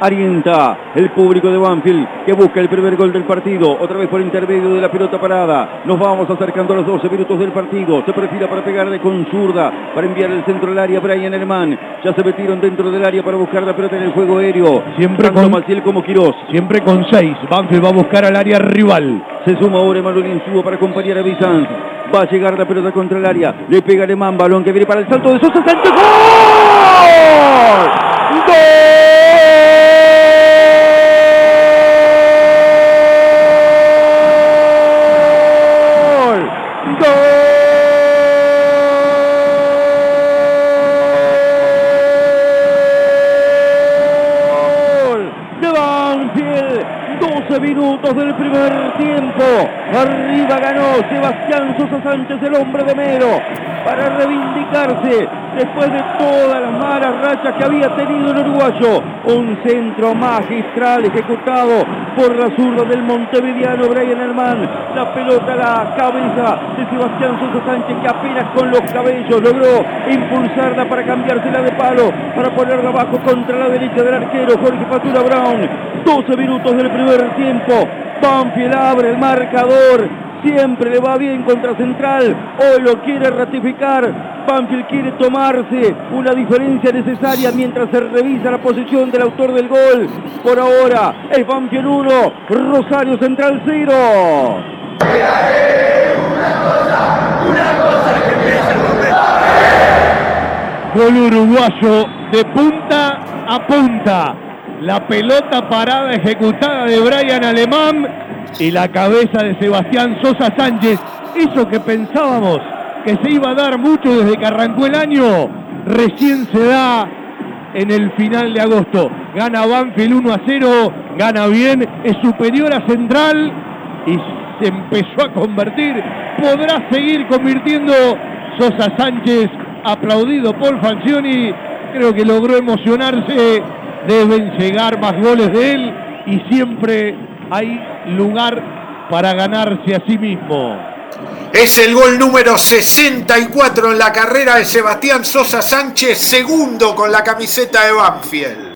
Arienta el público de Banfield que busca el primer gol del partido. Otra vez por intermedio de la pelota parada. Nos vamos acercando a los 12 minutos del partido. Se perfila para pegarle con zurda. Para enviar el centro del área Brian Herman. Ya se metieron dentro del área para buscar la pelota en el juego aéreo. Siempre Tanto con- Maciel como Quirós. Siempre con seis. Banfield va a buscar al área rival. Se suma ahora Emanuel Insúa para acompañar a Bizanz. Va a llegar la pelota contra el área. Le pega Alemán, balón que viene para el salto de Sosa Sánchez. ¡Gol! ¡Gol! ¡Gol! De Banfield. 12 minutos del primer tiempo. Arriba ganó Sebastián Sosa Sánchez, el hombre de Mero, para reivindicarse después de todas las malas rachas que había tenido el uruguayo. Un centro magistral ejecutado por la zurda del montevideano Brian Herman. La pelota a la cabeza de Sebastián Sosa Sánchez que apenas con los cabellos logró impulsarla para cambiársela de palo, para ponerla abajo contra la derecha del arquero Jorge Patura Brown. 12 minutos del primer tiempo. Banfield abre el marcador. Siempre le va bien contra Central. Hoy lo quiere ratificar. Banfield quiere tomarse una diferencia necesaria mientras se revisa la posición del autor del gol. Por ahora es Banfield 1, Rosario Central 0. Gol uruguayo de punta a punta. La pelota parada ejecutada de Brian Alemán y la cabeza de Sebastián Sosa Sánchez. Eso que pensábamos que se iba a dar mucho desde que arrancó el año, recién se da en el final de agosto. Gana Banfield 1 a 0, gana bien, es superior a Central y se empezó a convertir. Podrá seguir convirtiendo Sosa Sánchez, aplaudido por Fancioni. Creo que logró emocionarse. Deben llegar más goles de él y siempre hay lugar para ganarse a sí mismo. Es el gol número 64 en la carrera de Sebastián Sosa Sánchez, segundo con la camiseta de Banfield.